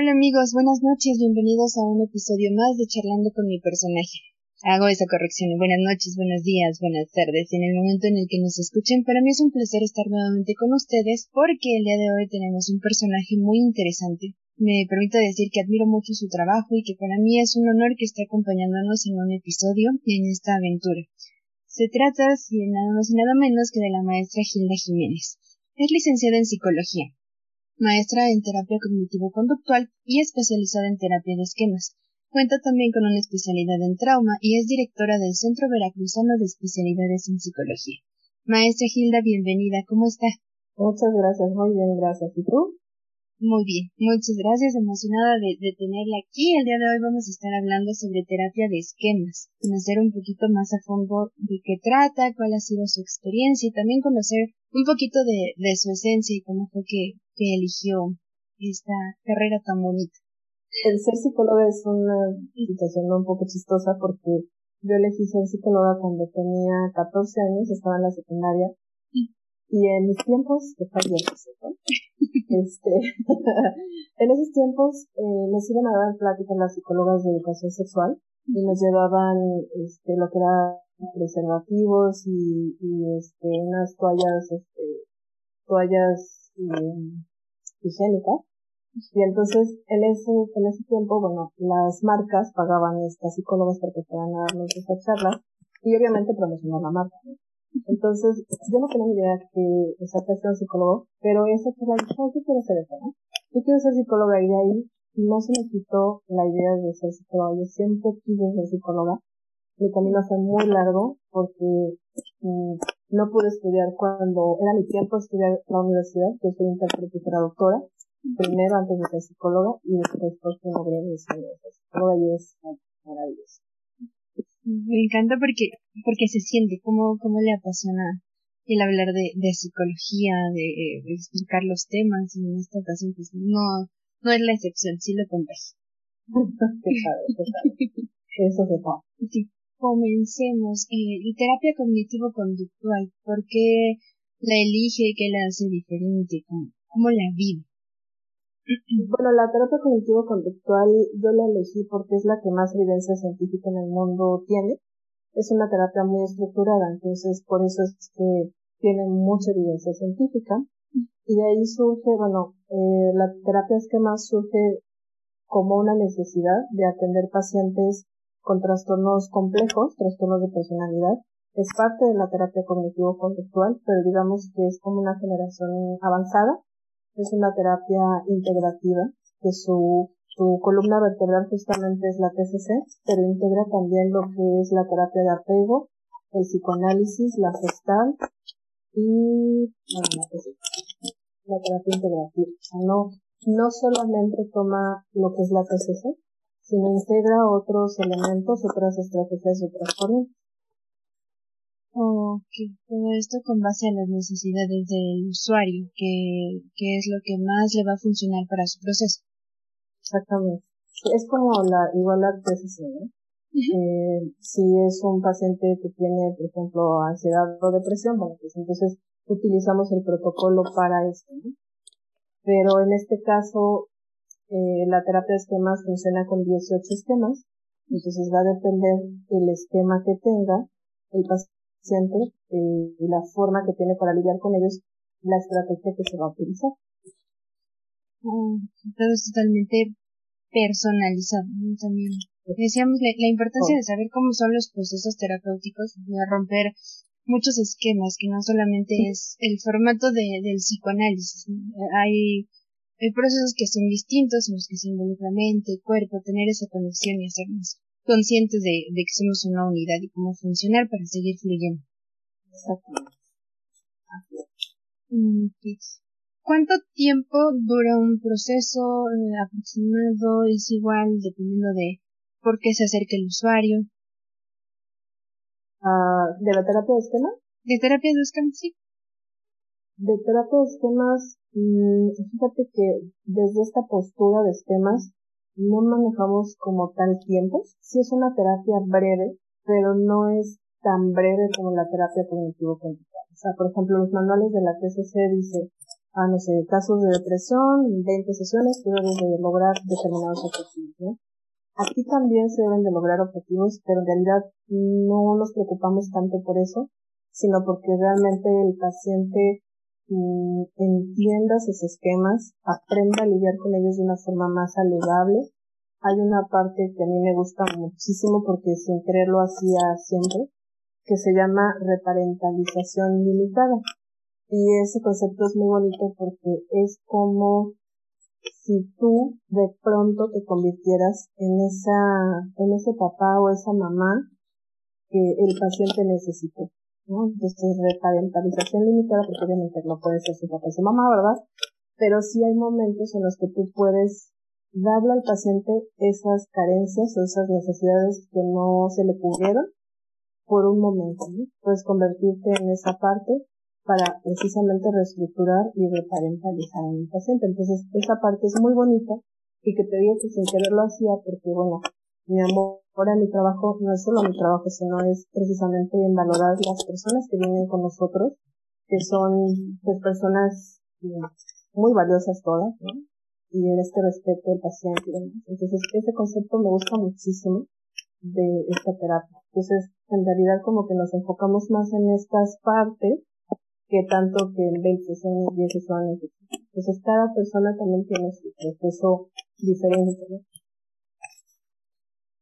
Hola amigos, buenas noches, bienvenidos a un episodio más de Charlando con mi personaje. Hago esa corrección. Buenas noches, buenos días, buenas tardes. En el momento en el que nos escuchen, para mí es un placer estar nuevamente con ustedes porque el día de hoy tenemos un personaje muy interesante. Me permito decir que admiro mucho su trabajo y que para mí es un honor que esté acompañándonos en un episodio en esta aventura. Se trata, sin nada más y nada menos que de la maestra Gilda Jiménez. Es licenciada en psicología, maestra en terapia cognitivo-conductual y especializada en terapia de esquemas. Cuenta también con una especialidad en trauma y es directora del Centro Veracruzano de Especialidades en Psicología. Maestra Hilda, bienvenida, ¿cómo está? Muchas gracias, muy bien, gracias. ¿Y tú? Muy bien, muchas gracias, emocionada de, de, tenerla aquí. El día de hoy vamos a estar hablando sobre terapia de esquemas, conocer un poquito más a fondo de qué trata, cuál ha sido su experiencia y también conocer un poquito de, de su esencia y cómo fue que, que eligió esta carrera tan bonita. El ser psicóloga es una situación un poco chistosa porque yo elegí ser psicóloga cuando tenía 14 años, estaba en la secundaria y en mis tiempos, que fue este, en esos tiempos eh, nos iban a dar pláticas las psicólogas de educación sexual y nos llevaban este, lo que era preservativos y, y este, unas toallas, este, toallas eh, higiénicas. Y entonces, en ese, en ese tiempo, bueno, las marcas pagaban estas psicólogas para que fueran a darnos estas charlas y obviamente promocionar la marca. Entonces, yo no tenía ni idea que esa era un psicólogo, pero esa charla dije, yo quiero ser eso, ¿no? Yo quiero ser psicóloga y de ahí no se me quitó la idea de ser psicóloga. Yo siempre quise ser psicóloga. Mi camino fue muy largo porque mm, no pude estudiar cuando era mi tiempo de estudiar la universidad. Yo soy intérprete y traductora. Primero antes de ser psicóloga y después porque logré ser psicóloga y es maravilloso. Me encanta porque, porque se siente, como, como le apasiona el hablar de, de psicología, de, explicar los temas, y en esta ocasión pues no, no es la excepción, sí lo contagia. Eso se. Sí. Comencemos. Eh, terapia cognitivo-conductual, ¿por qué la elige? ¿Qué la hace diferente? ¿Cómo, cómo la vive? Bueno, la terapia cognitivo-conductual yo la elegí porque es la que más evidencia científica en el mundo tiene. Es una terapia muy estructurada, entonces por eso es que tiene mucha evidencia científica. Y de ahí surge, bueno, eh, la terapia esquema surge como una necesidad de atender pacientes con trastornos complejos, trastornos de personalidad. Es parte de la terapia cognitivo-conductual, pero digamos que es como una generación avanzada es una terapia integrativa, que su, su columna vertebral justamente es la TCC, pero integra también lo que es la terapia de apego, el psicoanálisis, la gestal y bueno, la, terapia integrativa. No, no solamente toma lo que es la TCC, sino integra otros elementos, otras estrategias otras Ok, todo esto con base a las necesidades del usuario, que, que es lo que más le va a funcionar para su proceso. Exactamente. Es como la igual la eh, si es un paciente que tiene, por ejemplo, ansiedad o depresión, bueno, pues entonces utilizamos el protocolo para esto, ¿no? Pero en este caso, eh, la terapia de esquemas funciona con 18 esquemas, entonces va a depender del esquema que tenga el paciente siente eh, la forma que tiene para lidiar con ellos, la estrategia que se va a utilizar. Oh, todo es totalmente personalizado también. Decíamos la, importancia de saber cómo son los procesos terapéuticos, de romper muchos esquemas, que no solamente es el formato de, del psicoanálisis. Hay, hay procesos que son distintos en los que se involucra mente, cuerpo, tener esa conexión y hacernos conscientes de, de que somos una unidad y cómo funcionar para seguir fluyendo. Exactamente. ¿Cuánto tiempo dura un proceso eh, aproximado? ¿Es igual dependiendo de por qué se acerca el usuario? Uh, ¿De la terapia de esquemas? ¿De terapia de esquemas, sí? De terapia de esquemas, mmm, fíjate que desde esta postura de esquemas no manejamos como tal tiempos. Sí es una terapia breve, pero no es tan breve como la terapia cognitivo-conductual. O sea, por ejemplo, los manuales de la TCC dice a, no sé, casos de depresión, 20 sesiones, tú debes de lograr determinados objetivos, ¿no? Aquí también se deben de lograr objetivos, pero en realidad no nos preocupamos tanto por eso, sino porque realmente el paciente entienda sus esquemas, aprenda a lidiar con ellos de una forma más saludable. Hay una parte que a mí me gusta muchísimo porque sin querer lo hacía siempre, que se llama reparentalización limitada. Y ese concepto es muy bonito porque es como si tú de pronto te convirtieras en esa, en ese papá o esa mamá que el paciente necesitó, ¿no? Entonces, reparentalización limitada, porque obviamente no puede ser su papá y su mamá, ¿verdad? Pero sí hay momentos en los que tú puedes darle al paciente esas carencias o esas necesidades que no se le cubrieron por un momento, ¿no? Puedes convertirte en esa parte para precisamente reestructurar y reparentalizar a mi paciente. Entonces, esa parte es muy bonita y que te digo que sin querer lo hacía porque, bueno, mi amor a mi trabajo no es solo mi trabajo, sino es precisamente en valorar las personas que vienen con nosotros, que son pues, personas muy valiosas todas, ¿no? Y en este respeto del paciente y demás. Entonces, ese concepto me gusta muchísimo de esta terapia. Entonces, en realidad como que nos enfocamos más en estas partes que tanto que en 20 años, 10 años. Entonces cada persona también tiene su proceso diferente.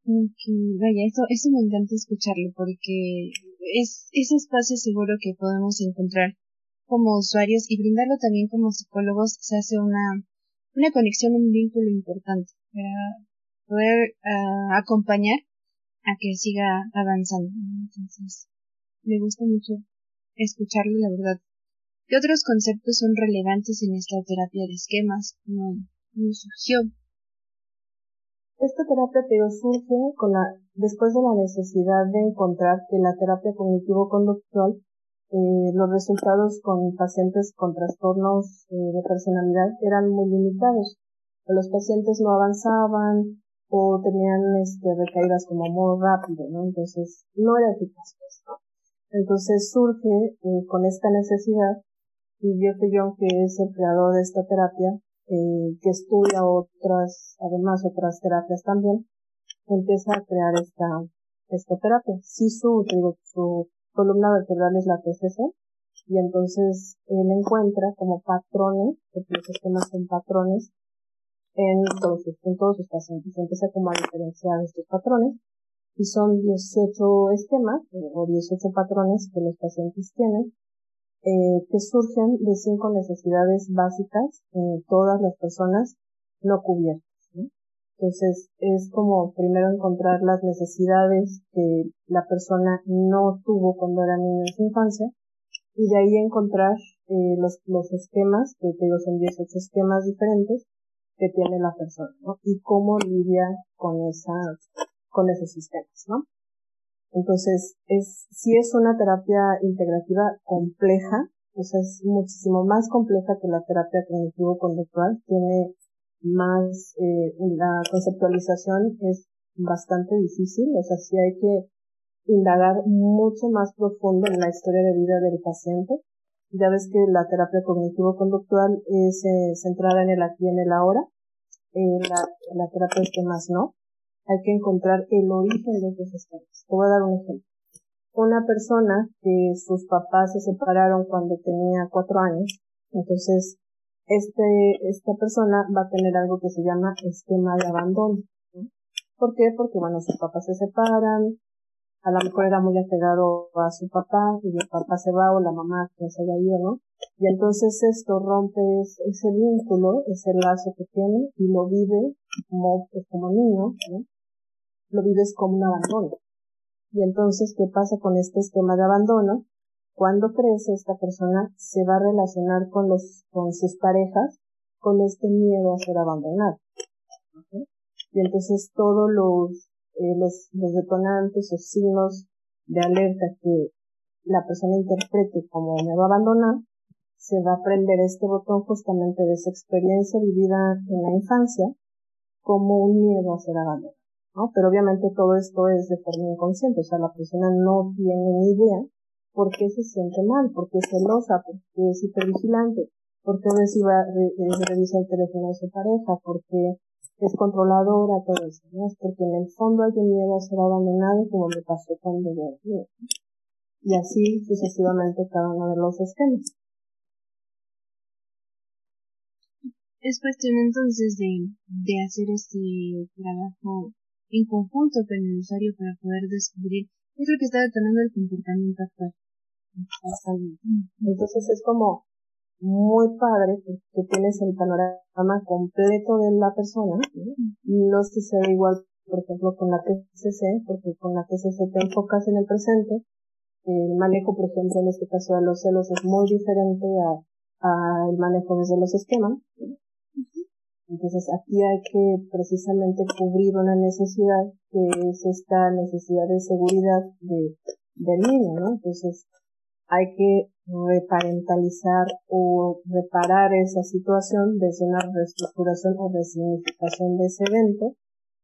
Vaya, eso, eso me encanta escucharlo porque es ese espacio seguro que podemos encontrar como usuarios y brindarlo también como psicólogos se hace una, una conexión, un vínculo importante para poder uh, acompañar a que siga avanzando. Entonces, me gusta mucho escucharlo, la verdad. ¿Qué otros conceptos son relevantes en esta terapia de esquemas? ¿Cómo, surgió? Esta terapia te surge con la, después de la necesidad de encontrar que la terapia cognitivo-conductual, eh, los resultados con pacientes con trastornos eh, de personalidad eran muy limitados. Los pacientes no avanzaban o tenían este, recaídas como muy rápido, ¿no? Entonces, no era eficaz. ¿no? Entonces surge eh, con esta necesidad y Jeff Young, que es el creador de esta terapia, eh, que estudia otras, además otras terapias también, empieza a crear esta, esta terapia. Sí, su, digo, su columna vertebral es la TCC, y entonces él encuentra como patrones, porque los sistemas son patrones, en en todos sus pacientes. Empieza como a diferenciar estos patrones y son 18 esquemas o 18 patrones que los pacientes tienen eh, que surgen de cinco necesidades básicas en todas las personas no cubiertas. Entonces es como primero encontrar las necesidades que la persona no tuvo cuando era niño en su infancia y de ahí encontrar eh, los, los esquemas, que te digo son 18 esquemas diferentes que tiene la persona, ¿no? Y cómo lidia con esa, con esos sistemas, ¿no? Entonces, es, si es una terapia integrativa compleja, pues es muchísimo más compleja que la terapia cognitivo-conductual, tiene más, eh, la conceptualización es bastante difícil, o sea, sí hay que indagar mucho más profundo en la historia de vida del paciente. Ya ves que la terapia cognitivo-conductual es eh, centrada en el aquí y en el ahora, eh, la, la terapia es que más no hay que encontrar el origen de esos estados. Te voy a dar un ejemplo. Una persona que sus papás se separaron cuando tenía cuatro años, entonces este, esta persona va a tener algo que se llama esquema de abandono. ¿Por qué? Porque bueno, sus papás se separan, a lo mejor era muy apegado a su papá y el papá se va o la mamá que se haya ido, ¿no? Y entonces esto rompe ese vínculo, ese lazo que tiene y lo vive como, pues, como niño, ¿no? Lo vives como un abandono. Y entonces, ¿qué pasa con este esquema de abandono? Cuando crece, esta persona se va a relacionar con los, con sus parejas con este miedo a ser abandonado. Y entonces todos los, eh, los, los detonantes o signos de alerta que la persona interprete como me va a abandonar, se va a prender este botón justamente de esa experiencia vivida en la infancia como un miedo a ser abandonado. Pero obviamente todo esto es de forma inconsciente, o sea, la persona no tiene ni idea por qué se siente mal, por qué es celosa, por qué es hipervigilante, ¿Por qué reciba, revisa el teléfono de su pareja? Porque es controladora, todo eso, ¿no? Es porque en el fondo hay miedo a ser abandonado como me pasó cuando yo Y así sucesivamente cada uno de los esquemas. Es cuestión entonces de, de hacer este trabajo en conjunto con el usuario para poder descubrir qué es lo que está detonando el comportamiento actual. Entonces es como muy padre que tienes el panorama completo de la persona. No sucede igual, por ejemplo, con la TCC, porque con la TCC te enfocas en el presente. El manejo, por ejemplo, en este caso de los celos es muy diferente al manejo desde los esquemas. Entonces aquí hay que precisamente cubrir una necesidad que es esta necesidad de seguridad de, del niño, ¿no? Entonces hay que reparentalizar o reparar esa situación desde una reestructuración o resignificación de ese evento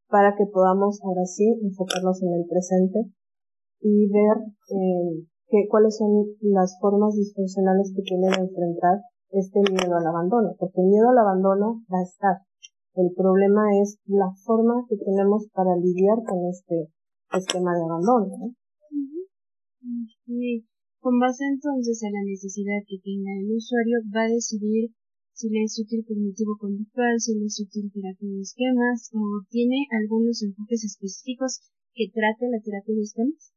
para que podamos ahora sí enfocarnos en el presente y ver eh, cuáles son las formas disfuncionales que tienen que enfrentar este miedo al abandono, porque el miedo al abandono va a estar. El problema es la forma que tenemos para lidiar con este esquema de abandono. ¿no? Con base entonces a la necesidad que tenga el usuario, va a decidir si le es útil cognitivo-conductual, si le es útil terapia de esquemas o tiene algunos enfoques específicos que trate la terapia de esquemas.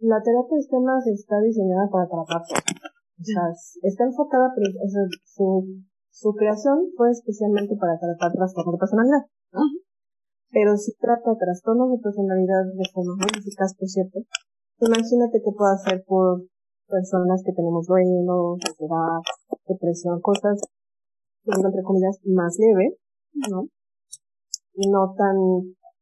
La terapia de esquemas está diseñada para tratar O sea, está enfocada, pero su, su creación fue especialmente para tratar trastornos de personalidad. Pero si trata trastornos de personalidad de forma muy eficaz, por cierto, Imagínate que puede hacer por personas que tenemos duelo, ansiedad, depresión, cosas, entre comillas, más leve, ¿no? Y no tan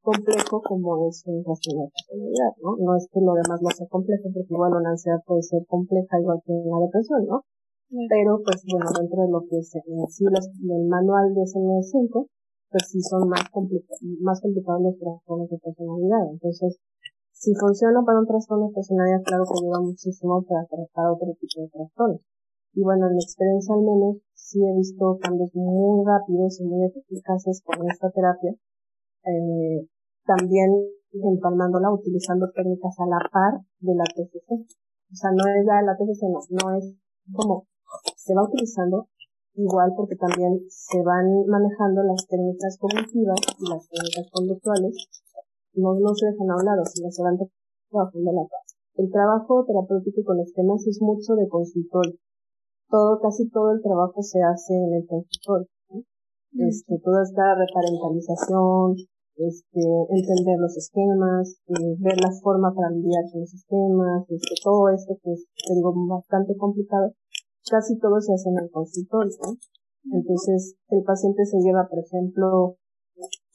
complejo como es un trastorno de personalidad, ¿no? No es que lo demás no sea complejo, porque igual una ansiedad puede ser compleja igual que una depresión, ¿no? Pero, pues, bueno, dentro de lo que es en sí el manual de SM5, pues sí son más, complicados más complicados los trastornos de personalidad. Entonces, si funciona para un trastorno de personalidad, claro que ayuda muchísimo para tratar otro tipo de trastornos. Y bueno, en mi experiencia al menos, sí he visto cambios muy rápidos y muy eficaces con esta terapia. Eh, también empalmándola utilizando técnicas a la par de la TCC. O sea, no es la, la TCC, no, no es como se va utilizando igual porque también se van manejando las técnicas cognitivas y las técnicas conductuales no, no se dejan a un lado, sino se van trabajando la paz. El trabajo terapéutico con esquemas es mucho de consultorio. Todo, casi todo el trabajo se hace en el consultorio. Este, toda esta reparentalización, este, entender los esquemas, eh, ver la forma para lidiar con los esquemas, este, todo esto que es, te digo, bastante complicado, casi todo se hace en el consultorio, Entonces, el paciente se lleva, por ejemplo,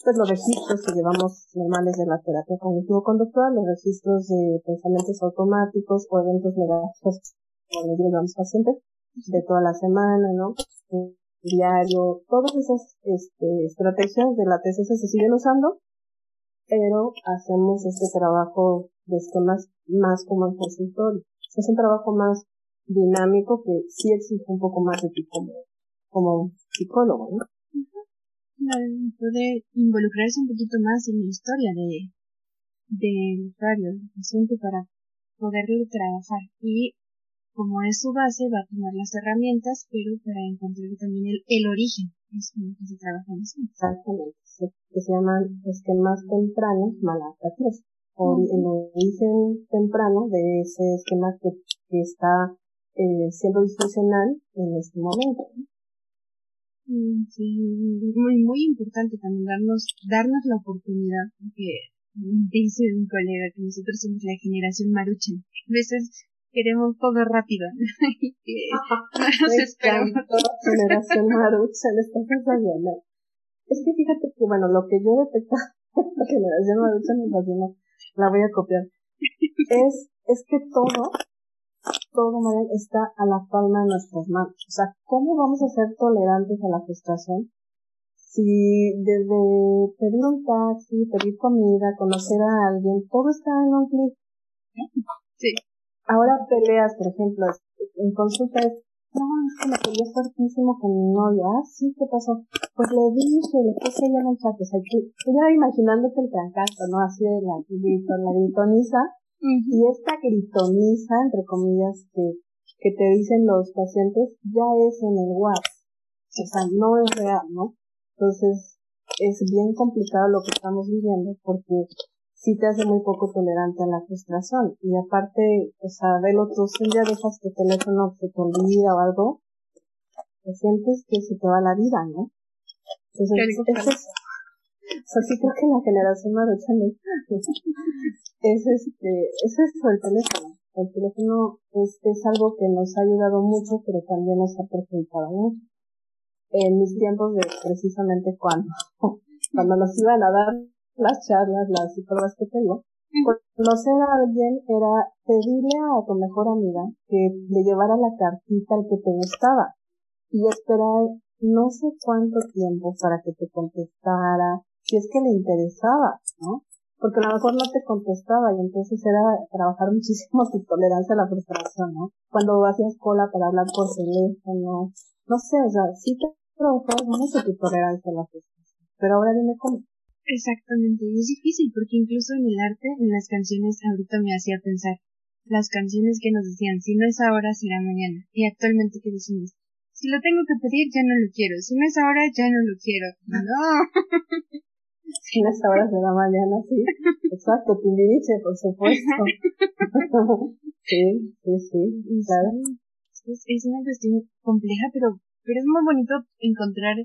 pues los registros que llevamos normales de la terapia cognitivo-conductual, los registros de pensamientos automáticos o eventos negativos cuando llevamos pacientes de toda la semana, ¿no? Diario, todas esas este, estrategias de la TCC se siguen usando, pero hacemos este trabajo de esquemas más como en consultorio. Es un trabajo más dinámico que sí exige un poco más de ti como, como psicólogo, ¿no? poder involucrarse un poquito más en la historia de del usuario, del paciente para poderlo trabajar y como es su base va a tomar las herramientas pero para encontrar también el, el origen es como que se trabaja en eso. Exactamente, que se llaman esquemas tempranos maladaptativos o el origen temprano de ese esquema que, que está eh, siendo disfuncional en este momento. Sí, muy, muy importante también darnos, darnos la oportunidad, porque dice un colega que nosotros somos la generación maruchan. A veces queremos todo rápido y que no nos esperamos. generación maruchan, está fallando. Es que fíjate que, bueno, lo que yo detecto la generación maruchan me fascina, la voy a copiar, es, es que todo todo, está a la palma de nuestras manos. O sea, ¿cómo vamos a ser tolerantes a la frustración? Si desde pedir un taxi, pedir comida, conocer a alguien, todo está en un clic. Sí. Ahora peleas, por ejemplo, en consulta es, no, es que me peleé fuertísimo con mi novia. Ah, sí, ¿qué pasó? Pues le dije, le puse ella en el chat. O sea, que ella imaginándote el trancazo, ¿no? Así de la, la gritoniza. Y esta gritoniza, entre comillas, que, que te dicen los pacientes, ya es en el WhatsApp. O sea, no es real, ¿no? Entonces, es bien complicado lo que estamos viviendo porque sí te hace muy poco tolerante a la frustración. Y aparte, o sea, del otro, si día dejas tu teléfono se te olvida o algo, te sientes que se te va la vida, ¿no? Entonces, es eso. O sea, sí creo que la generación marucha es este, es eso el teléfono. El teléfono es, es algo que nos ha ayudado mucho, pero también nos ha perjudicado mucho. En mis tiempos de precisamente cuando, cuando nos iban a dar las charlas, las psicólogas que tengo, conocer a alguien era pedirle a tu mejor amiga que le llevara la cartita al que te gustaba y esperar no sé cuánto tiempo para que te contestara, si es que le interesaba, ¿no? Porque a lo mejor no te contestaba y entonces era trabajar muchísimo tu tolerancia a la frustración, ¿no? Cuando hacías cola para hablar por teléfono, no sé, o sea, sí te trabajabas mucho tu tolerancia a la frustración, pero ahora dime cómo. Exactamente, y es difícil porque incluso en el arte, en las canciones, ahorita me hacía pensar, las canciones que nos decían, si no es ahora, será mañana, y actualmente que decimos, si lo tengo que pedir, ya no lo quiero, si no es ahora, ya no lo quiero, no. si no es ahora, será mañana, sí, exacto, Timbiriche, por supuesto. sí, sí, sí, claro. Es, es una cuestión compleja, pero, pero es muy bonito encontrar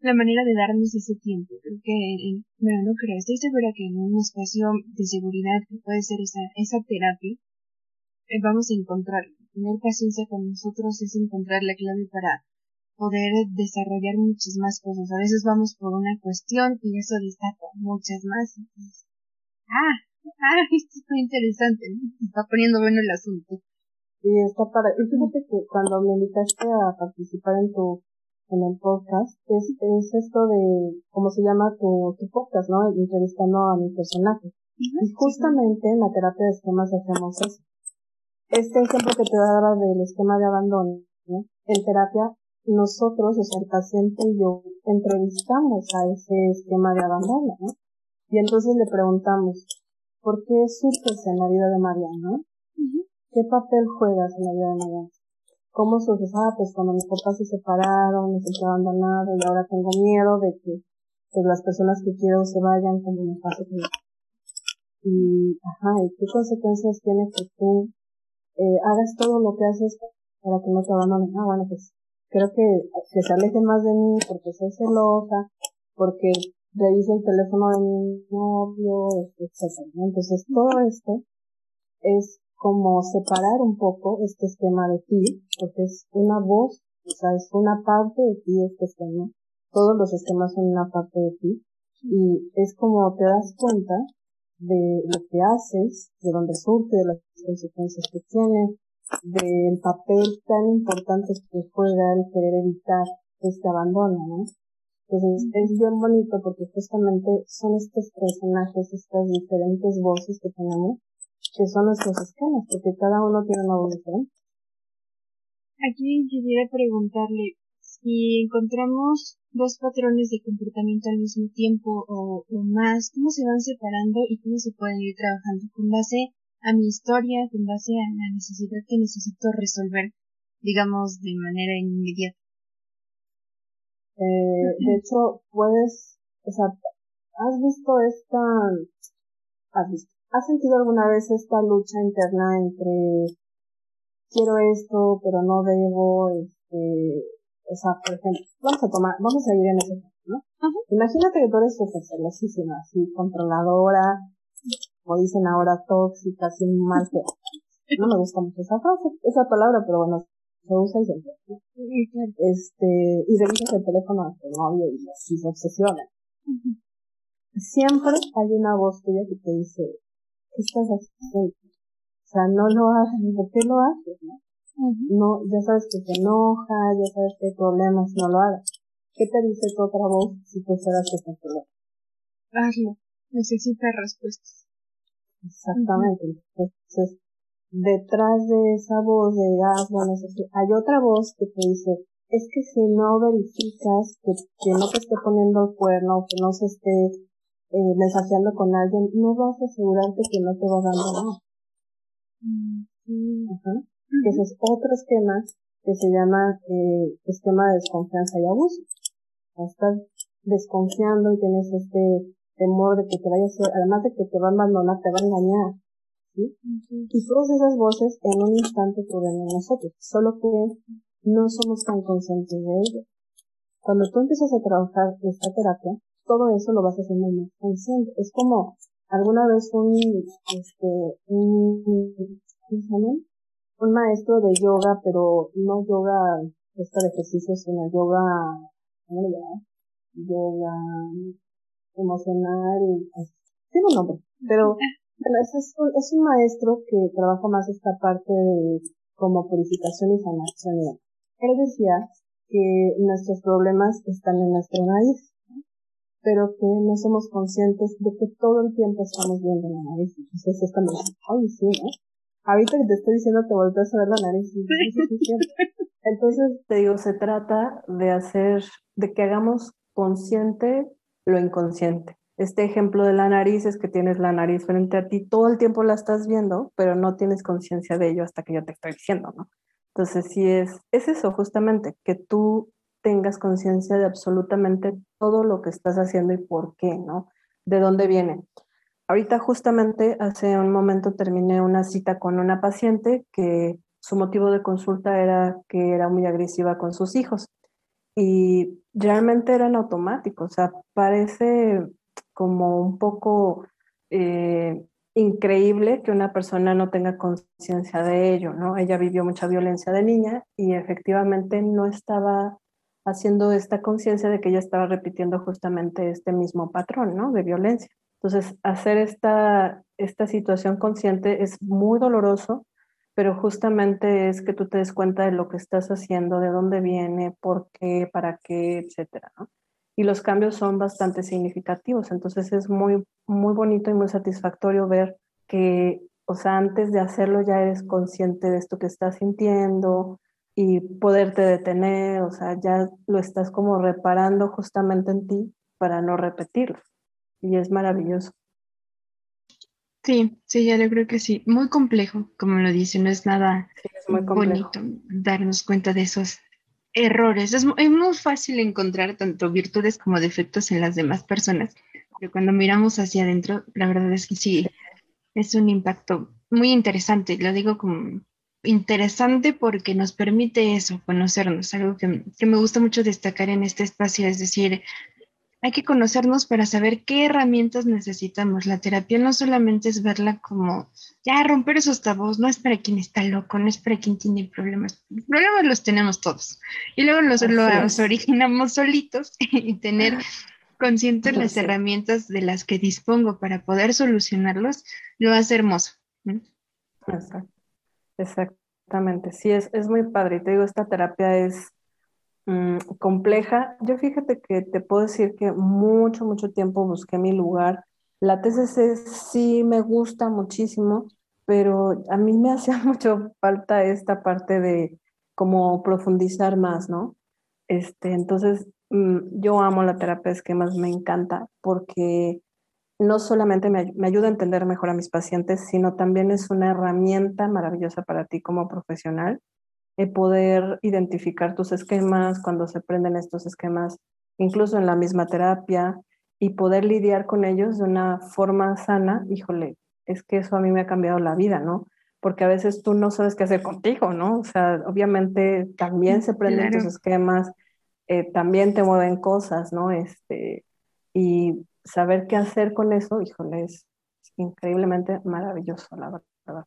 la manera de darnos ese tiempo. Creo que, bueno, no creo, estoy segura que en un espacio de seguridad que puede ser esa, esa terapia, eh, vamos a encontrar. Tener paciencia con nosotros es encontrar la clave para poder desarrollar muchas más cosas. A veces vamos por una cuestión y eso destaca muchas más. ah, ah, esto está interesante, está poniendo bueno el asunto. Y está para, y fíjate que cuando me invitaste a participar en tu en el podcast es, es esto de, ¿cómo se llama tu, tu podcast, no? Entrevistando a mi personaje. y justamente en la terapia de esquemas hacemos eso. Este ejemplo que te daba del esquema de abandono, ¿no? en terapia nosotros, o sea, el paciente y yo, entrevistamos a ese esquema de abandono, ¿no? Y entonces le preguntamos, ¿por qué surges en la vida de Mariana? ¿Qué papel juegas en la vida de Mariana? Cómo surge, ah, pues cuando mis papás se separaron, me sentí abandonado y ahora tengo miedo de que pues, las personas que quiero se vayan como me pasa con y ajá, ¿y qué consecuencias tiene que tú eh, hagas todo lo que haces para que no te abandonen? Ah, bueno, pues creo que, se alejen más de mí porque soy celosa, porque reviso el teléfono de mi novio, etc. Entonces todo esto es como separar un poco este esquema de ti, porque es una voz, o sea, es una parte de ti este esquema. Todos los esquemas son una parte de ti. Y es como te das cuenta de lo que haces, de dónde surge, de las consecuencias que tiene, del papel tan importante que juega el querer evitar este abandono, ¿no? Entonces es bien bonito porque justamente son estos personajes, estas diferentes voces que tenemos que son nuestros esquemas, porque cada uno tiene una voz diferente. Aquí quisiera preguntarle, si encontramos dos patrones de comportamiento al mismo tiempo o, más, ¿cómo se van separando y cómo se pueden ir trabajando con base a mi historia, con base a la necesidad que necesito resolver, digamos, de manera inmediata? Eh, de hecho, puedes, o sea, has visto esta, has visto, ¿Has sentido alguna vez esta lucha interna entre quiero esto, pero no debo, este, o sea, por ejemplo, vamos a tomar, vamos a ir en ese caso, ¿no? Imagínate que tú eres súper celosísima, así, controladora, como dicen ahora, tóxica, así mal que, no me gusta mucho esa frase, esa palabra, pero bueno, se usa y se entiende. Este, y revisas el teléfono de tu novio y así se obsesiona. Siempre hay una voz tuya que te dice, ¿qué estás haciendo? O sea, no lo hagas, ¿por qué lo haces? No? no, ya sabes que te enoja, ya sabes que hay problemas, no lo hagas. ¿Qué te dice tu otra voz si tú fueras tu problema? Hazlo, necesita respuestas. Exactamente. Entonces, detrás de esa voz de, ah, bueno, hay otra voz que te dice, es que si no verificas que, que no te esté poniendo el cuerno, que no se esté eh, mensajeando con alguien, no vas a asegurarte que no te va a dar Mm, Ajá. Ese es otro esquema que se llama eh, esquema de desconfianza y abuso. Estás desconfiando y tienes este temor de que te vaya a ser, además de que te va a abandonar, te va a engañar. ¿sí? Y todas esas voces en un instante provienen de nosotros, solo que no somos tan conscientes de ello. Cuando tú empiezas a trabajar esta terapia, todo eso lo vas haciendo más consciente. Es como alguna vez un, este, un, un maestro de yoga, pero no yoga, este de ejercicios, sino yoga. Yoga emocional, tiene un nombre, pero es, un, es un maestro que trabaja más esta parte de como purificación y sanación. Él decía que nuestros problemas están en nuestra nariz pero que no somos conscientes de que todo el tiempo estamos viendo la nariz. Entonces es cuando, ay, sí, ¿no? Ahorita que te estoy diciendo te volteas a ver la nariz. Entonces, te digo, se trata de hacer, de que hagamos consciente lo inconsciente. Este ejemplo de la nariz es que tienes la nariz frente a ti, todo el tiempo la estás viendo, pero no tienes conciencia de ello hasta que yo te estoy diciendo, ¿no? Entonces, sí es, es eso justamente, que tú tengas conciencia de absolutamente todo lo que estás haciendo y por qué, ¿no? De dónde viene. Ahorita justamente hace un momento terminé una cita con una paciente que su motivo de consulta era que era muy agresiva con sus hijos y realmente era en automático, o sea, parece como un poco eh, increíble que una persona no tenga conciencia de ello, ¿no? Ella vivió mucha violencia de niña y efectivamente no estaba haciendo esta conciencia de que ella estaba repitiendo justamente este mismo patrón, ¿no? De violencia. Entonces, hacer esta, esta situación consciente es muy doloroso, pero justamente es que tú te des cuenta de lo que estás haciendo, de dónde viene, por qué, para qué, etcétera. Y los cambios son bastante significativos, entonces es muy, muy bonito y muy satisfactorio ver que, o sea, antes de hacerlo ya eres consciente de esto que estás sintiendo, y poderte detener, o sea, ya lo estás como reparando justamente en ti para no repetirlo. Y es maravilloso. Sí, sí, ya lo creo que sí. Muy complejo, como lo dice, no es nada muy bonito darnos cuenta de esos errores. Es, es, muy fácil encontrar tanto virtudes como defectos en las demás personas, pero cuando miramos hacia adentro, la verdad es que sí, es un impacto muy interesante. Lo digo como interesante porque nos permite eso, conocernos, algo que, me gusta mucho destacar en este espacio, es decir, hay que conocernos para saber qué herramientas necesitamos. La terapia no solamente es verla como, ya, romper esos tabús, no es para quien está loco, no es para quien tiene problemas. Problemas los tenemos todos. Y luego los, los originamos solitos y tener conscientes las herramientas de las que dispongo para poder solucionarlos, lo hace hermoso. Exacto. Exactamente, sí, es, es muy padre. Te digo, esta terapia es mm, compleja. Yo fíjate que te puedo decir que mucho, mucho tiempo busqué mi lugar. La TCC sí me gusta muchísimo, pero a mí me hacía mucho falta esta parte de como profundizar más, ¿no? Este, entonces, mm, yo amo la terapia de esquemas, me encanta porque no solamente me, ayuda a entender mejor a mis pacientes, sino también es una herramienta maravillosa para ti como profesional, el poder identificar tus esquemas, cuando se prenden estos esquemas, incluso en la misma terapia, y poder lidiar con ellos de una forma sana, híjole, es que eso a mí me ha cambiado la vida, ¿no? Porque a veces tú no sabes qué hacer contigo, ¿no? O sea, obviamente también se prenden tus esquemas, eh, también te mueven cosas, ¿no? Este, y saber qué hacer con eso, híjole, es increíblemente maravilloso, la verdad.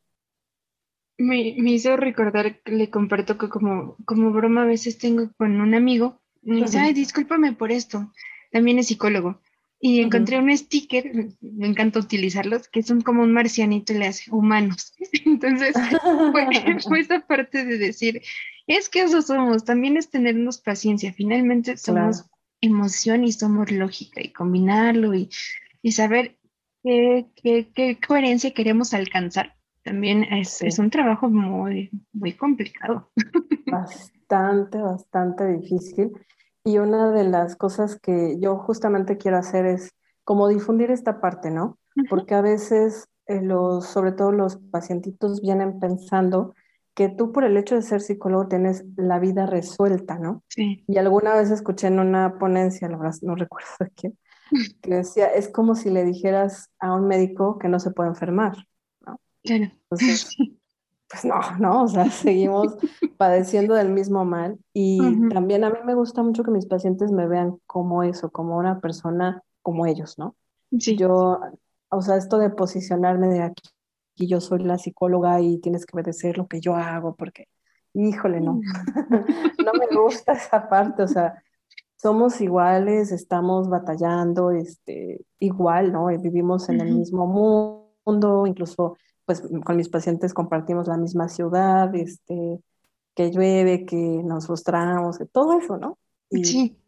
Me, me hizo recordar le comparto que como, como broma a veces tengo con un amigo, me dice, ay, discúlpame por esto, también es psicólogo. Y encontré un sticker, me encanta utilizarlos, que son como un marcianito y le hace humanos. Entonces, fue, fue, esa parte de decir, es que eso somos, también es tenernos paciencia, finalmente somos emoción y somos lógica y combinarlo y, y saber qué, qué, qué, coherencia queremos alcanzar También es, es un trabajo muy, muy complicado. Bastante, bastante difícil. Y una de las cosas que yo justamente quiero hacer es como difundir esta parte, ¿no? Porque a veces eh, los, sobre todo los pacientitos vienen pensando que tú por el hecho de ser psicólogo tienes la vida resuelta, ¿no? Sí. Y alguna vez escuché en una ponencia, la verdad no recuerdo de quién, que decía, es como si le dijeras a un médico que no se puede enfermar, ¿no? Claro. Entonces, pues no, no, o sea, seguimos padeciendo del mismo mal y también a mí me gusta mucho que mis pacientes me vean como eso, como una persona como ellos, ¿no? Sí. Yo, o sea, esto de posicionarme de aquí, y yo soy la psicóloga y tienes que obedecer lo que yo hago, porque, híjole, no, mm. no me gusta esa parte, o sea, somos iguales, estamos batallando, este, igual, ¿no? Vivimos en el mismo mundo, incluso, pues, con mis pacientes compartimos la misma ciudad, este, que llueve, que nos frustramos, todo eso, ¿no? Y, sí.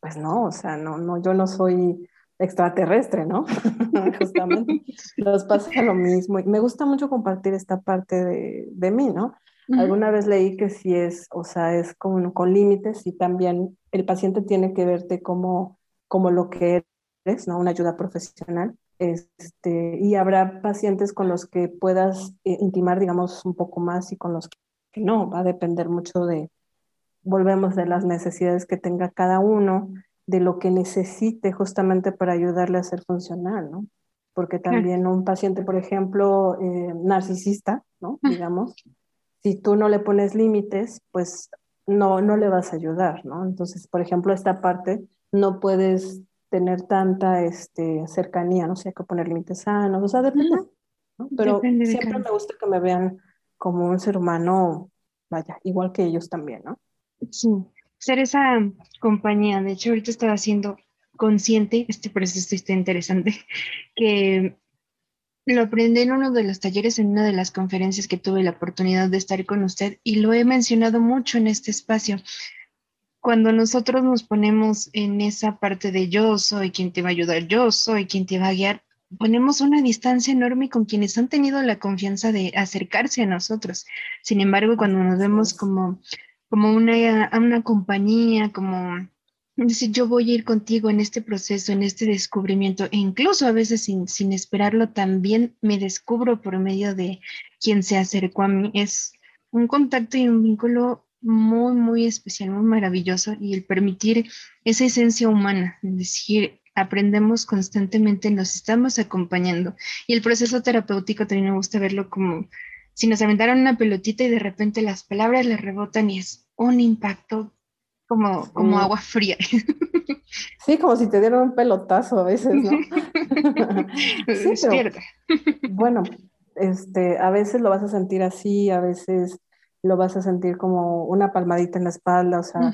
Pues no, o sea, no, no, yo no soy extraterrestre, ¿no? Justamente nos pasa lo mismo. Y me gusta mucho compartir esta parte de, de mí, ¿no? Alguna vez leí que si es, o sea, es con, con límites y también el paciente tiene que verte como, como lo que eres, ¿no? Una ayuda profesional. Este, y habrá pacientes con los que puedas eh, intimar, digamos, un poco más y con los que no. Va a depender mucho de, volvemos de las necesidades que tenga cada uno de lo que necesite justamente para ayudarle a ser funcional, ¿no? Porque también un paciente, por ejemplo, eh, narcisista, ¿no? Digamos, si tú no le pones límites, pues no, no le vas a ayudar, ¿no? Entonces, por ejemplo, esta parte no puedes tener tanta este, cercanía, no sé, hay que poner límites sanos, o sea, depende, ¿no? Pero siempre me gusta que me vean como un ser humano, vaya, igual que ellos también, ¿no? Sí, ser esa compañía. De hecho, ahorita estaba siendo consciente, este proceso está interesante, que lo aprendí en uno de los talleres, en una de las conferencias que tuve la oportunidad de estar con usted y lo he mencionado mucho en este espacio. Cuando nosotros nos ponemos en esa parte de yo soy quien te va a ayudar, yo soy quien te va a guiar, ponemos una distancia enorme con quienes han tenido la confianza de acercarse a nosotros. Sin embargo, cuando nos vemos como como una, una compañía, como decir, yo voy a ir contigo en este proceso, en este descubrimiento, e incluso a veces sin, sin esperarlo, también me descubro por medio de quien se acercó a mí. Es un contacto y un vínculo muy, muy especial, muy maravilloso, y el permitir esa esencia humana, es decir, aprendemos constantemente, nos estamos acompañando. Y el proceso terapéutico también me gusta verlo como si nos aventaron una pelotita y de repente las palabras le rebotan y es un impacto como, como agua fría. Sí, como si te dieran un pelotazo a veces, ¿no? sí, pero, bueno, este, a veces lo vas a sentir así, a veces lo vas a sentir como una palmadita en la espalda, o sea,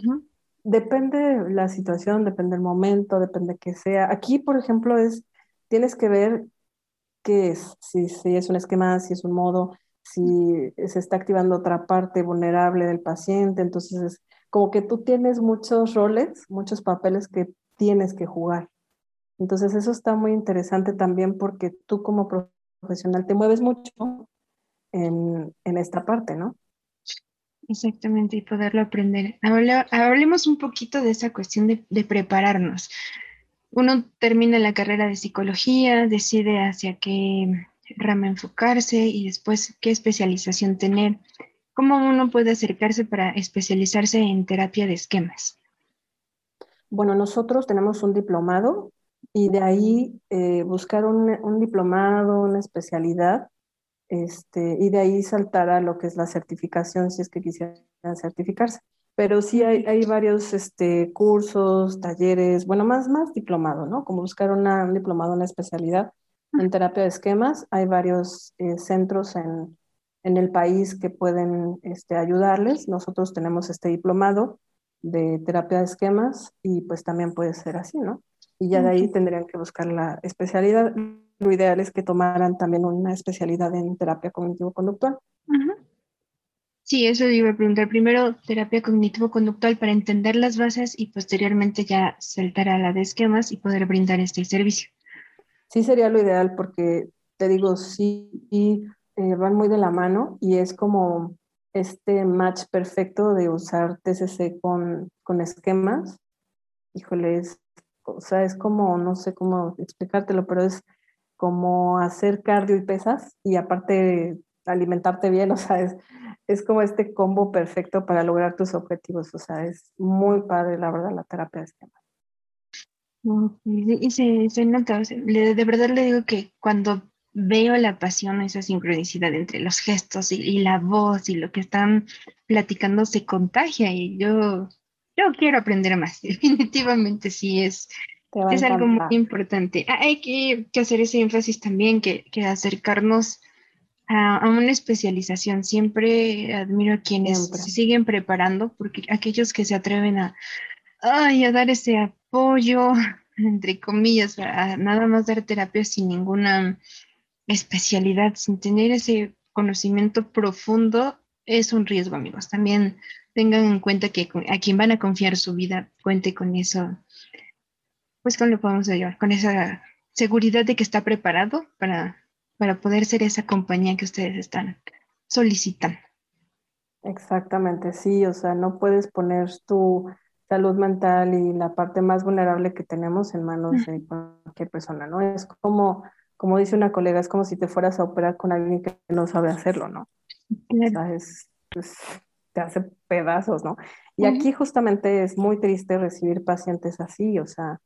depende la situación, depende el momento, depende que sea. Aquí, por ejemplo, es, tienes que ver qué es, si, si es un esquema, si es un modo, si se está activando otra parte vulnerable del paciente, entonces es como que tú tienes muchos roles, muchos papeles que tienes que jugar. Entonces eso está muy interesante también porque tú como profesional te mueves mucho en, esta parte, ¿no? Exactamente, y poderlo aprender. hablemos un poquito de esa cuestión de, prepararnos. Uno termina la carrera de psicología, decide hacia qué rama enfocarse y después qué especialización tener. ¿Cómo uno puede acercarse para especializarse en terapia de esquemas? Bueno, nosotros tenemos un diplomado y de ahí eh, buscar un, diplomado, una especialidad, este, y de ahí saltar a lo que es la certificación si es que quisieran certificarse. Pero sí hay, hay varios este, cursos, talleres, bueno, más, más diplomado, ¿no? Como buscar una, un diplomado, una especialidad en terapia de esquemas. Hay varios eh, centros en, en, el país que pueden este, ayudarles. Nosotros tenemos este diplomado de terapia de esquemas y pues también puede ser así, ¿no? Y ya de ahí tendrían que buscar la especialidad. Lo ideal es que tomaran también una especialidad en terapia cognitivo-conductual. Sí, eso iba a preguntar. Primero, terapia cognitivo-conductual para entender las bases y posteriormente ya saltar a la de esquemas y poder brindar este servicio sí sería lo ideal porque te digo, sí, eh, van muy de la mano y es como este match perfecto de usar TCC con, con esquemas. Híjole, es, o sea, es como, no sé cómo explicártelo, pero es como hacer cardio y pesas y aparte alimentarte bien, o sea, es, es como este combo perfecto para lograr tus objetivos, o sea, es muy padre, la verdad, la terapia de esquemas. Y se, se nota, de verdad le digo que cuando veo la pasión, esa sincronicidad entre los gestos y, la voz y lo que están platicando se contagia y yo, yo quiero aprender más. Definitivamente sí es, es algo muy importante. Ah, hay que, hacer ese énfasis también, que, que acercarnos a, una especialización. Siempre admiro a quienes se siguen preparando, porque aquellos que se atreven a, a dar ese apoyo, entre comillas, nada más dar terapia sin ninguna especialidad, sin tener ese conocimiento profundo, es un riesgo, amigos. También tengan en cuenta que a quien van a confiar su vida cuente con eso, pues con lo podemos ayudar, con esa seguridad de que está preparado para, para poder ser esa compañía que ustedes están solicitando. Exactamente, sí, o sea, no puedes poner tu salud mental y la parte más vulnerable que tenemos en manos de cualquier persona, ¿no? Es como como dice una colega, es como si te fueras a operar con alguien que no sabe hacerlo, ¿no? O sea, es, pues, te hace pedazos, ¿no? Y aquí justamente es muy triste recibir pacientes así, o sea,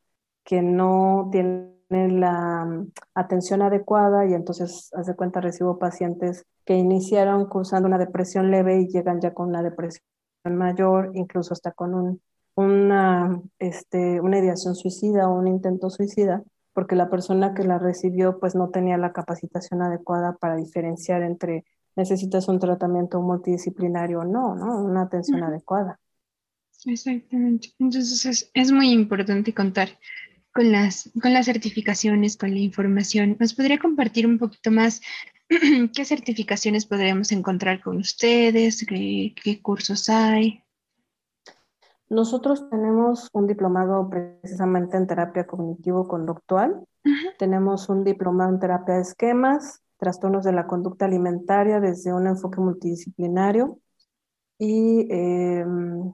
que no tienen la mm, atención adecuada y entonces, haz de cuenta, recibo pacientes que iniciaron cursando una depresión leve y llegan ya con una depresión mayor, incluso hasta con un, una, este, una ideación suicida o un intento suicida porque la persona que la recibió pues no tenía la capacitación adecuada para diferenciar entre necesitas un tratamiento multidisciplinario o no, ¿no? Una atención adecuada. Exactamente. Entonces es, muy importante contar con las, con las certificaciones, con la información. ¿Nos podría compartir un poquito más qué certificaciones podríamos encontrar con ustedes? ¿Qué, qué cursos hay? Nosotros tenemos un diplomado precisamente en terapia cognitivo-conductual, tenemos un diplomado en terapia de esquemas, trastornos de la conducta alimentaria desde un enfoque multidisciplinario. Y em,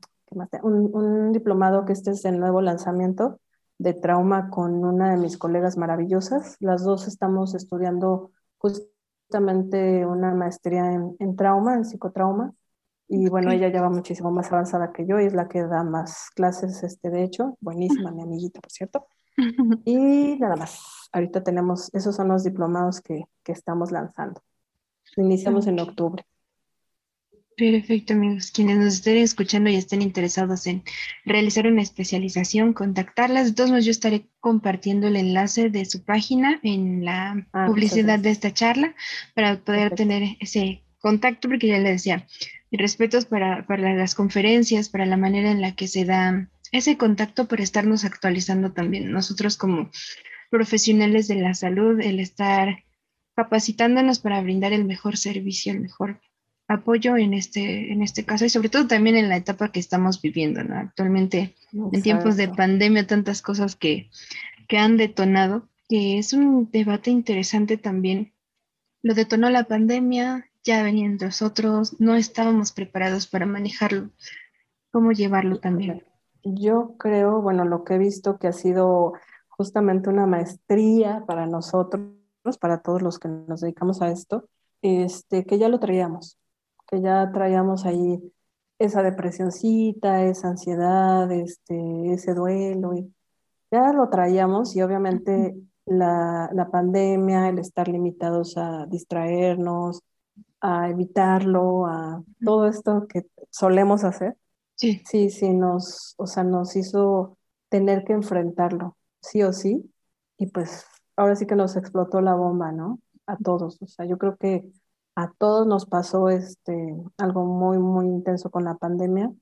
Un, un, diplomado que este es el nuevo lanzamiento de trauma con una de mis colegas maravillosas. Las dos estamos estudiando justamente una maestría en, en trauma, en psicotrauma y bueno, ella ya va muchísimo más avanzada que yo y es la que da más clases, este, de hecho, buenísima, mi amiguita, por cierto. Y nada más, ahorita tenemos, esos son los diplomados que, que estamos lanzando. Iniciamos en octubre. Perfecto, amigos. Quienes nos estén escuchando y estén interesados en realizar una especialización, contactarlas. De todos modos, yo estaré compartiendo el enlace de su página en la ah, publicidad de esta charla para poder tener ese contacto, porque ya le decía, respetos para, para las conferencias, para la manera en la que se da ese contacto para estarnos actualizando también. Nosotros como profesionales de la salud, el estar capacitándonos para brindar el mejor servicio, el mejor apoyo en este, en este caso y sobre todo también en la etapa que estamos viviendo, ¿no? Actualmente, en tiempos de pandemia, tantas cosas que, que han detonado, que es un debate interesante también. Lo detonó la pandemia, ya venían nosotros, no estábamos preparados para manejarlo. ¿Cómo llevarlo también? Yo creo, bueno, lo que he visto que ha sido justamente una maestría para nosotros, para todos los que nos dedicamos a esto, este, que ya lo traíamos, que ya traíamos ahí esa depresioncita, esa ansiedad, este, ese duelo, y ya lo traíamos y obviamente la, la pandemia, el estar limitados a distraernos, a evitarlo, a todo esto que solemos hacer, sí, sí, sí nos, o sea, nos hizo tener que enfrentarlo, sí o sí, y pues ahora sí que nos explotó la bomba, ¿no? A todos, o sea, yo creo que a todos nos pasó este, algo muy, muy intenso con la pandemia,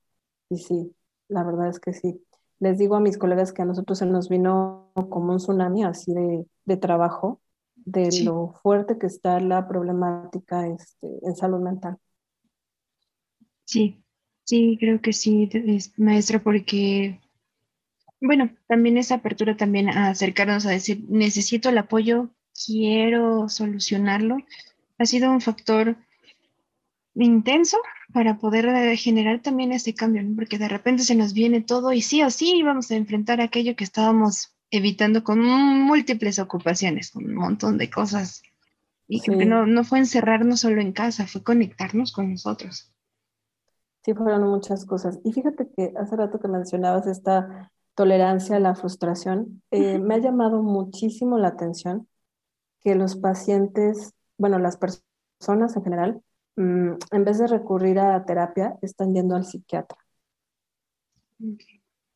y sí, la verdad es que sí. Les digo a mis colegas que a nosotros se nos vino como un tsunami así de, de trabajo, de lo fuerte que está la problemática este, en salud mental. Sí, sí, creo que sí, maestra, porque, bueno, también esa apertura también a acercarnos a decir, necesito el apoyo, quiero solucionarlo, ha sido un factor intenso para poder generar también ese cambio, porque de repente se nos viene todo y sí o sí vamos a enfrentar aquello que estábamos evitando con múltiples ocupaciones, con un montón de cosas. Y no, no fue encerrarnos solo en casa, fue conectarnos con nosotros. Sí, fueron muchas cosas. Y fíjate que hace rato que mencionabas esta tolerancia a la frustración, eh, me ha llamado muchísimo la atención que los pacientes, bueno, las personas en general, mm, en vez de recurrir a terapia, están yendo al psiquiatra.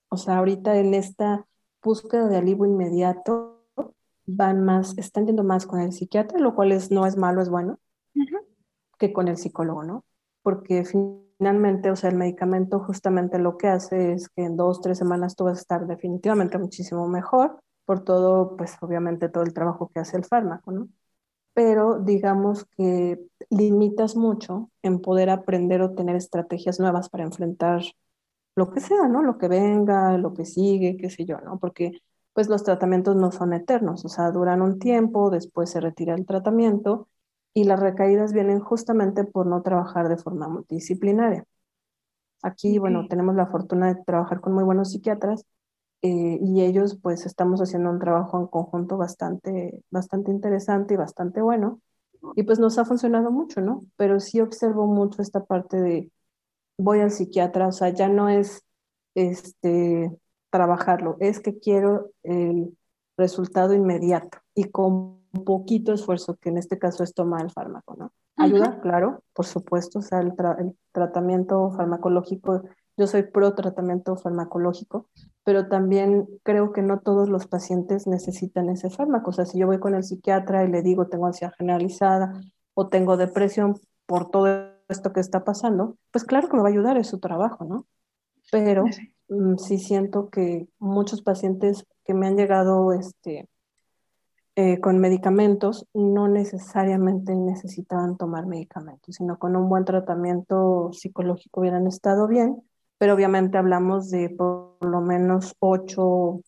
O sea, ahorita en esta búsqueda de alivio inmediato, van más, están yendo más con el psiquiatra, lo cual es, no es malo, es bueno, que con el psicólogo, ¿no? Porque finalmente, o sea, el medicamento justamente lo que hace es que en dos, tres semanas tú vas a estar definitivamente muchísimo mejor por todo, pues obviamente todo el trabajo que hace el fármaco, ¿no? Pero digamos que limitas mucho en poder aprender o tener estrategias nuevas para enfrentar lo que sea, ¿no? Lo que venga, lo que sigue, qué sé yo, ¿no? Porque pues los tratamientos no son eternos, o sea, duran un tiempo, después se retira el tratamiento y las recaídas vienen justamente por no trabajar de forma multidisciplinaria. Aquí, bueno, tenemos la fortuna de trabajar con muy buenos psiquiatras eh, y ellos pues estamos haciendo un trabajo en conjunto bastante, bastante interesante y bastante bueno. Y pues nos ha funcionado mucho, ¿no? Pero sí observo mucho esta parte de voy al psiquiatra, o sea, ya no es este trabajarlo, es que quiero el resultado inmediato y con poquito esfuerzo, que en este caso es tomar el fármaco, ¿no? Ayuda, claro, por supuesto, o sea, el, el tratamiento farmacológico, yo soy pro tratamiento farmacológico, pero también creo que no todos los pacientes necesitan ese fármaco. O sea, si yo voy con el psiquiatra y le digo tengo ansiedad generalizada o tengo depresión por todo esto que está pasando, pues claro que me va a ayudar, es su trabajo, ¿no? Pero mm, sí, siento que muchos pacientes que me han llegado este, eh, con medicamentos no necesariamente necesitaban tomar medicamentos, sino con un buen tratamiento psicológico hubieran estado bien pero obviamente hablamos de por lo menos 8,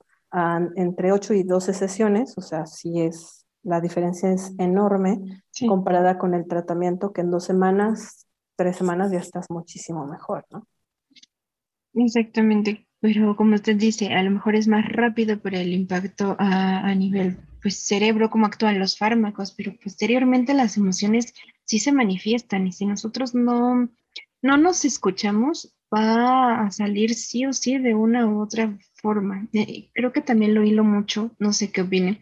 entre 8 y 12 sesiones, o sea, si es, la diferencia es enorme comparada con el tratamiento que en dos semanas, tres semanas ya estás muchísimo mejor, ¿no? Exactamente, pero como usted dice, a lo mejor es más rápido por el impacto a, a nivel pues cerebro, cómo actúan los fármacos, pero posteriormente las emociones sí se manifiestan y si nosotros no, no nos escuchamos, va a salir sí o sí de una u otra forma. Eh, creo que también lo hilo mucho, no sé qué opine,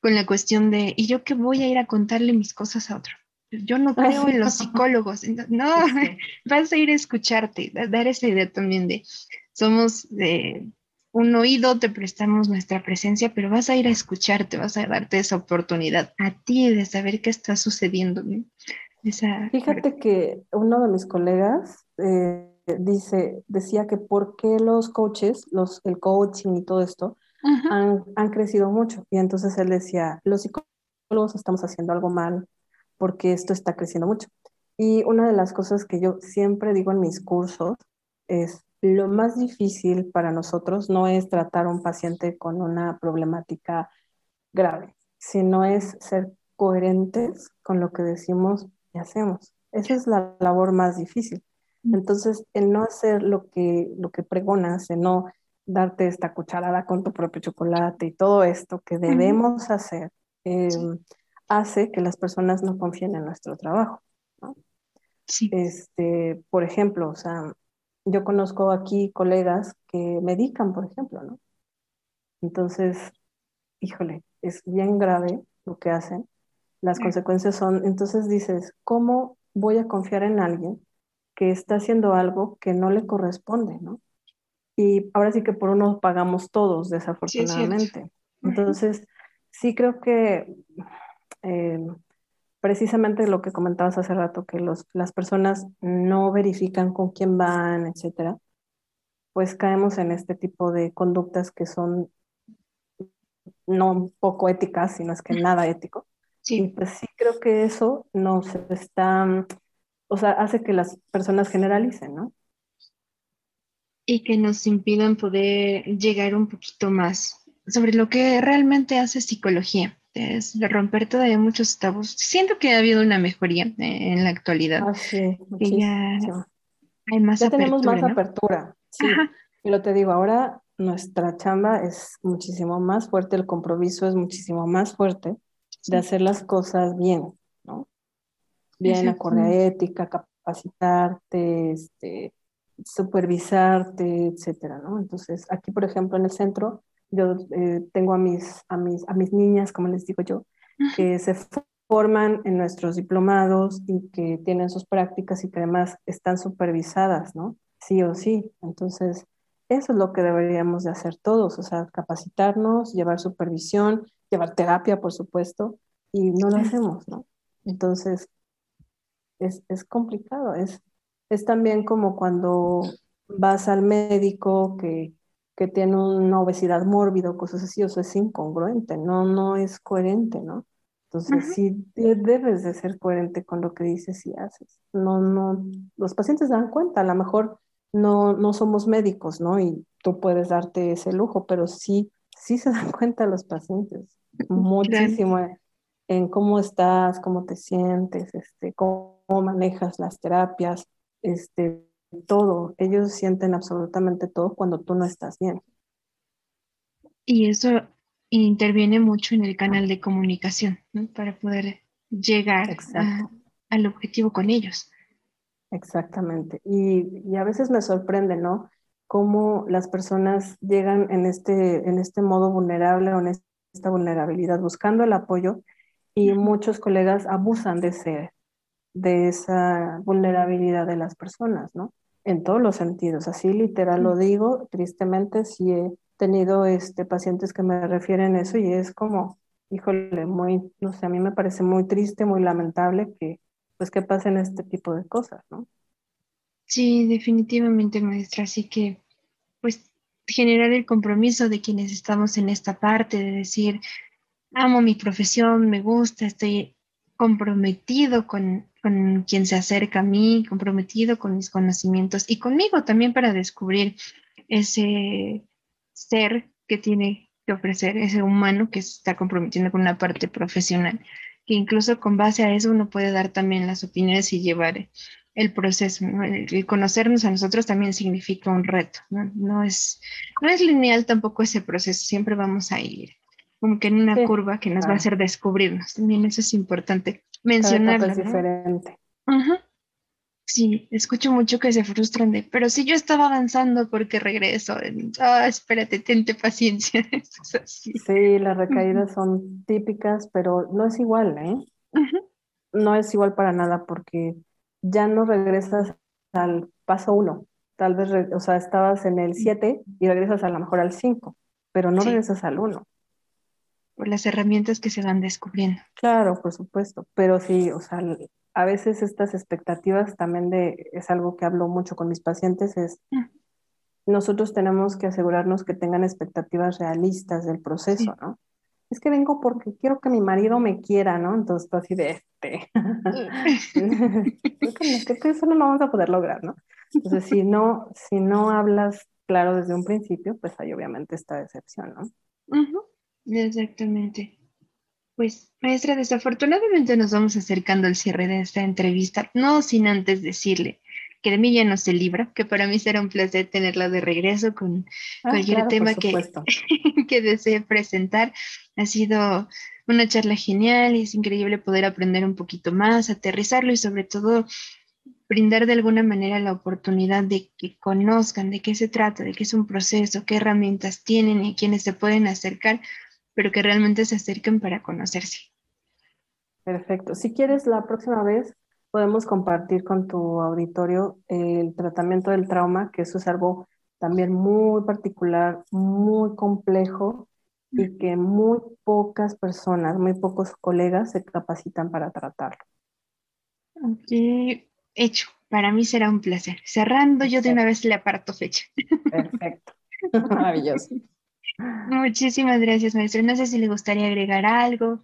con la cuestión de, ¿y yo qué voy a ir a contarle mis cosas a otro? Yo no creo en los psicólogos. No, vas a ir a escucharte, dar esa idea también de, somos de un oído, te prestamos nuestra presencia, pero vas a ir a escucharte, vas a darte esa oportunidad a ti de saber qué está sucediendo. Fíjate que uno de mis colegas eh, dice, decía que por qué los coaches, los, el coaching y todo esto, han, han, crecido mucho. Y entonces él decía, los psicólogos estamos haciendo algo mal porque esto está creciendo mucho. Y una de las cosas que yo siempre digo en mis cursos es, lo más difícil para nosotros no es tratar a un paciente con una problemática grave, sino es ser coherentes con lo que decimos y hacemos. Esa es la labor más difícil. Entonces, el no hacer lo que, lo que pregonas, el no darte esta cucharada con tu propio chocolate y todo esto que debemos hacer, em, hace que las personas no confíen en nuestro trabajo. Sí. Este, por ejemplo, o sea, yo conozco aquí colegas que medican, por ejemplo, ¿no? Entonces, híjole, es bien grave lo que hacen. Las consecuencias son, entonces dices, ¿cómo voy a confiar en alguien que está haciendo algo que no le corresponde, ¿no? Y ahora sí que por uno pagamos todos, desafortunadamente. Entonces, sí creo que eh, precisamente lo que comentabas hace rato, que los, las personas no verifican con quién van, etcétera, pues caemos en este tipo de conductas que son no poco éticas, sino es que nada ético. Sí. Y pues sí creo que eso nos está o sea, hace que las personas generalicen, ¿no? Y que nos impidan poder llegar un poquito más sobre lo que realmente hace psicología. Es romper todavía muchos tabús. Siento que ha habido una mejoría en la actualidad. Ah, sí, ya hay más ya tenemos más apertura. Sí. Y lo te digo, ahora nuestra chamba es muchísimo más fuerte, el compromiso es muchísimo más fuerte de hacer las cosas bien, ¿no? Bien, acorde a ética, capacitarte, este, supervisarte, etcétera, ¿no? Entonces, aquí, por ejemplo, en el centro, yo eh, tengo a mis, a, mis, a mis niñas, como les digo yo, que se forman en nuestros diplomados y que tienen sus prácticas y que además están supervisadas, ¿no? Sí o sí. Entonces, eso es lo que deberíamos de hacer todos, o sea, capacitarnos, llevar supervisión, llevar terapia, por supuesto, y no lo hacemos, ¿no? Entonces, es, es complicado, es, es también como cuando vas al médico que, que tiene una obesidad mórbida o cosas así, o sea, es incongruente, no, no es coherente, ¿no? Entonces, sí debes de ser coherente con lo que dices y haces. No, no, los pacientes dan cuenta, a lo mejor no, no somos médicos, ¿no? Y tú puedes darte ese lujo, pero sí, sí se dan cuenta los pacientes muchísimo en cómo estás, cómo te sientes, este, cómo manejas las terapias, este, todo. Ellos sienten absolutamente todo cuando tú no estás bien. Y eso interviene mucho en el canal de comunicación, ¿no? Para poder llegar al objetivo con ellos. Exactamente. Y, y, a veces me sorprende, ¿no? Cómo las personas llegan en este, en este modo vulnerable o en esta vulnerabilidad buscando el apoyo y muchos colegas abusan de, ese, de esa vulnerabilidad de las personas, ¿no? En todos los sentidos. Así literal lo digo, tristemente sí he tenido este, pacientes que me refieren eso y es como, híjole, muy, no sé, a mí me parece muy triste, muy lamentable que pues que pasen este tipo de cosas, ¿no? Sí, definitivamente, maestra. Así que, pues, generar el compromiso de quienes estamos en esta parte, de decir, amo mi profesión, me gusta, estoy comprometido con, con quien se acerca a mí, comprometido con mis conocimientos y conmigo también para descubrir ese ser que tiene que ofrecer, ese humano que se está comprometiendo con una parte profesional que incluso con base a eso uno puede dar también las opiniones y llevar el proceso. El, conocernos a nosotros también significa un reto. ¿no? es, no es lineal tampoco ese proceso, siempre vamos a ir como que en una curva que nos va a hacer descubrirnos. También eso es importante mencionarlo. Es diferente. Sí, escucho mucho que se frustran de, pero si yo estaba avanzando, porque regreso? Ah, espérate, tente paciencia. Sí, las recaídas son típicas, pero no es igual, ¿eh? No es igual para nada porque ya no regresas al paso uno. Tal vez, o sea, estabas en el 7 y regresas a lo mejor al 5, pero no regresas al 1. Por las herramientas que se van descubriendo. Claro, por supuesto, pero sí, o sea, a veces estas expectativas también de, es algo que hablo mucho con mis pacientes, es mm. nosotros tenemos que asegurarnos que tengan expectativas realistas del proceso, ¿no? Es que vengo porque quiero que mi marido me quiera, ¿no? Entonces tú así de este. eso no lo vamos a poder lograr, ¿no? Entonces, si no, si no hablas claro desde un principio, pues hay obviamente esta decepción, ¿no? Exactamente. Pues, maestra, desafortunadamente nos vamos acercando al cierre de esta entrevista, no sin antes decirle que de mí ya no se libra, que para mí será un placer tenerla de regreso con ah, cualquier tema que, que desee presentar. Ha sido una charla genial y es increíble poder aprender un poquito más, aterrizarlo y sobre todo brindar de alguna manera la oportunidad de que conozcan de qué se trata, de qué es un proceso, qué herramientas tienen y quienes se pueden acercar pero que realmente se acerquen para conocerse. Perfecto. Si quieres, la próxima vez podemos compartir con tu auditorio el tratamiento del trauma, que eso es algo también muy particular, muy complejo y que muy pocas personas, muy pocos colegas se capacitan para tratarlo. Ok, hecho. Para mí será un placer. Cerrando, yo de una vez le aparto fecha. Perfecto. Maravilloso. Muchísimas gracias, maestro. No sé si le gustaría agregar algo.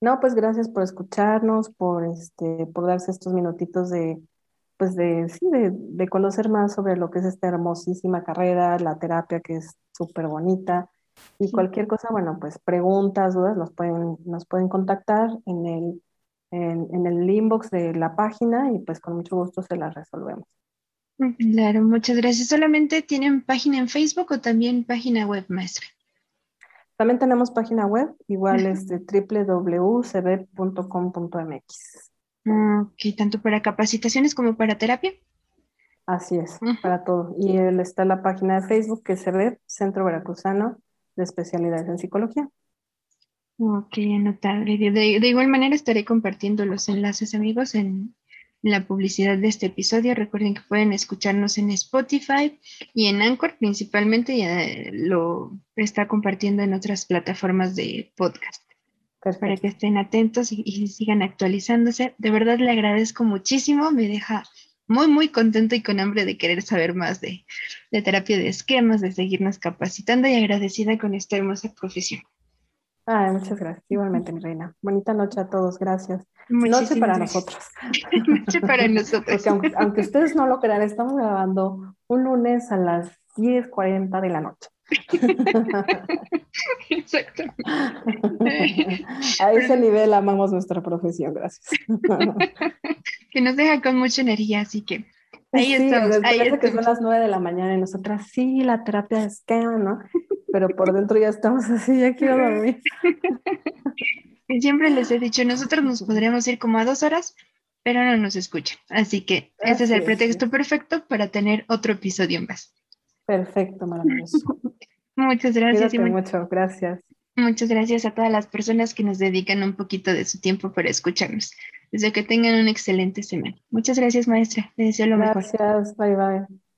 No, pues gracias por escucharnos, por este, por darse estos minutitos de, pues de, sí, de, conocer más sobre lo que es esta hermosísima carrera, la terapia que es súper bonita Y cualquier cosa, bueno, pues preguntas, dudas, nos pueden, nos pueden contactar en el, en, el inbox de la página y pues con mucho gusto se las resolvemos. Claro, muchas gracias. ¿Solamente tienen página en Facebook o también página web, maestra? También tenemos página web, igual es de www.cb.com.mx. Ok, tanto para capacitaciones como para terapia. Así es, para todo. Y él está la página de Facebook que se ve Centro Veracruzano de Especialidades en Psicología. Ok, anotable. De, igual manera estaré compartiendo los enlaces, amigos, en, la publicidad de este episodio. Recuerden que pueden escucharnos en Spotify y en Anchor principalmente, ya lo está compartiendo en otras plataformas de podcast. Para que estén atentos y, y sigan actualizándose. De verdad le agradezco muchísimo, me deja muy, muy contento y con hambre de querer saber más de, terapia de esquemas, de seguirnos capacitando y agradecida con esta hermosa profesión. Ay, muchas gracias. Igualmente, mi reina. Bonita noche a todos. Gracias. Noche para nosotros. noche para nosotros. Porque aunque, ustedes no lo crean, estamos grabando un lunes a las 10.40 de la noche. Exacto. A ese nivel amamos nuestra profesión, gracias. que nos deja con mucha energía, así que ahí estamos. Ahí que son las nueve de la mañana y nosotras, sí, la terapia de esquema, ¿no? Pero por dentro ya estamos así, ya quiero dormir. Siempre les he dicho, nosotros nos podríamos ir como a dos horas, pero no nos escuchan. Así que ese es el pretexto perfecto para tener otro episodio más. Perfecto, maravilloso. Muchas gracias. Mucho, gracias. Muchas gracias a todas las personas que nos dedican un poquito de su tiempo para escucharnos. Deseo que tengan una excelente semana. Muchas gracias, maestra. Les deseo lo mejor. Gracias, bye bye.